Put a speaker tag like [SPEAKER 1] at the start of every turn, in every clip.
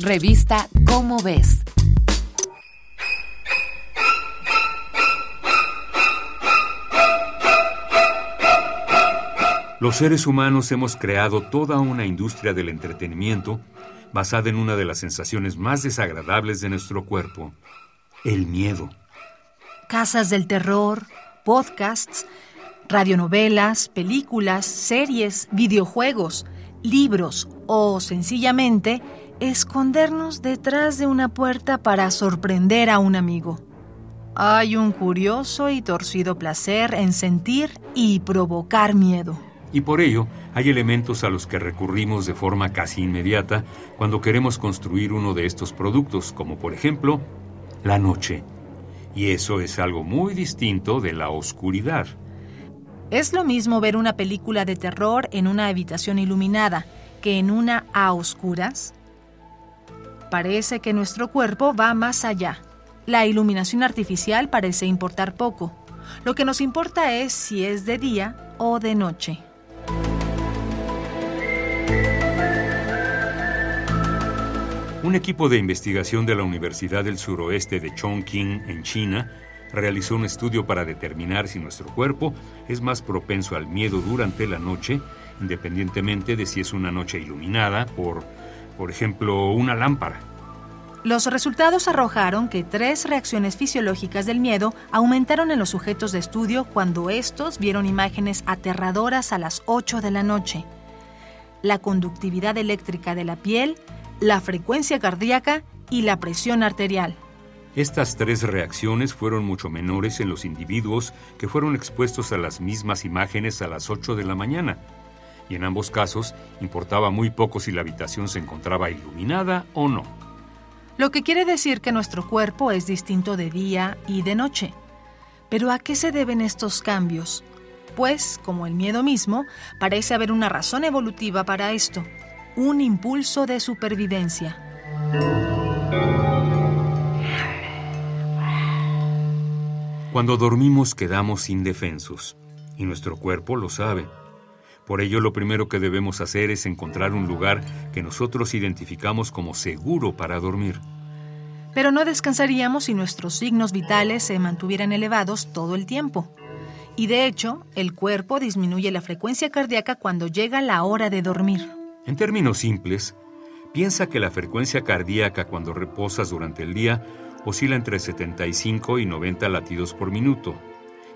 [SPEAKER 1] Revista Cómo ves.
[SPEAKER 2] Los seres humanos hemos creado toda una industria del entretenimiento basada en una de las sensaciones más desagradables de nuestro cuerpo, el miedo.
[SPEAKER 3] Casas del terror, podcasts, radionovelas, películas, series, videojuegos, libros o sencillamente escondernos detrás de una puerta para sorprender a un amigo. Hay un curioso y torcido placer en sentir y provocar miedo.
[SPEAKER 2] Y por ello hay elementos a los que recurrimos de forma casi inmediata cuando queremos construir uno de estos productos, como por ejemplo la noche. Y eso es algo muy distinto de la oscuridad.
[SPEAKER 3] Es lo mismo ver una película de terror en una habitación iluminada que en una a oscuras. Parece que nuestro cuerpo va más allá. La iluminación artificial parece importar poco. Lo que nos importa es si es de día o de noche.
[SPEAKER 2] Un equipo de investigación de la Universidad del Suroeste de Chongqing, en China, realizó un estudio para determinar si nuestro cuerpo es más propenso al miedo durante la noche, independientemente de si es una noche iluminada por, por ejemplo, una lámpara.
[SPEAKER 3] Los resultados arrojaron que tres reacciones fisiológicas del miedo aumentaron en los sujetos de estudio cuando estos vieron imágenes aterradoras a las 8 de la noche. La conductividad eléctrica de la piel, la frecuencia cardíaca y la presión arterial.
[SPEAKER 2] Estas tres reacciones fueron mucho menores en los individuos que fueron expuestos a las mismas imágenes a las 8 de la mañana. Y en ambos casos importaba muy poco si la habitación se encontraba iluminada o no.
[SPEAKER 3] Lo que quiere decir que nuestro cuerpo es distinto de día y de noche. Pero ¿a qué se deben estos cambios? Pues, como el miedo mismo, parece haber una razón evolutiva para esto un impulso de supervivencia.
[SPEAKER 2] Cuando dormimos quedamos indefensos, y nuestro cuerpo lo sabe. Por ello lo primero que debemos hacer es encontrar un lugar que nosotros identificamos como seguro para dormir.
[SPEAKER 3] Pero no descansaríamos si nuestros signos vitales se mantuvieran elevados todo el tiempo. Y de hecho, el cuerpo disminuye la frecuencia cardíaca cuando llega la hora de dormir.
[SPEAKER 2] En términos simples, piensa que la frecuencia cardíaca cuando reposas durante el día oscila entre 75 y 90 latidos por minuto,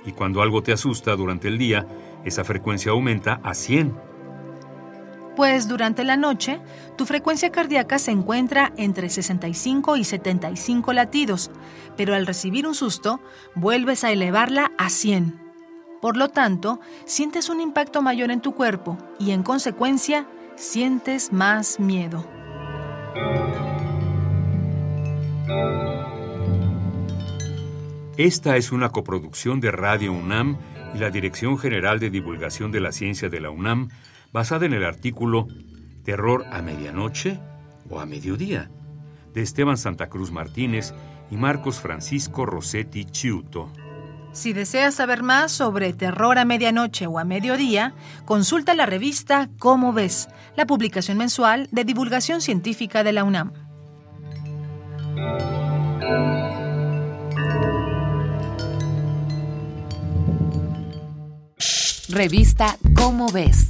[SPEAKER 2] y cuando algo te asusta durante el día, esa frecuencia aumenta a 100.
[SPEAKER 3] Pues durante la noche, tu frecuencia cardíaca se encuentra entre 65 y 75 latidos, pero al recibir un susto, vuelves a elevarla a 100. Por lo tanto, sientes un impacto mayor en tu cuerpo y en consecuencia sientes más miedo.
[SPEAKER 2] Esta es una coproducción de Radio UNAM y la Dirección General de Divulgación de la Ciencia de la UNAM, basada en el artículo Terror a medianoche o a mediodía, de Esteban Santa Cruz Martínez y Marcos Francisco Rossetti Chiuto.
[SPEAKER 3] Si deseas saber más sobre terror a medianoche o a mediodía, consulta la revista Cómo ves, la publicación mensual de divulgación científica de la UNAM.
[SPEAKER 1] Revista Cómo ves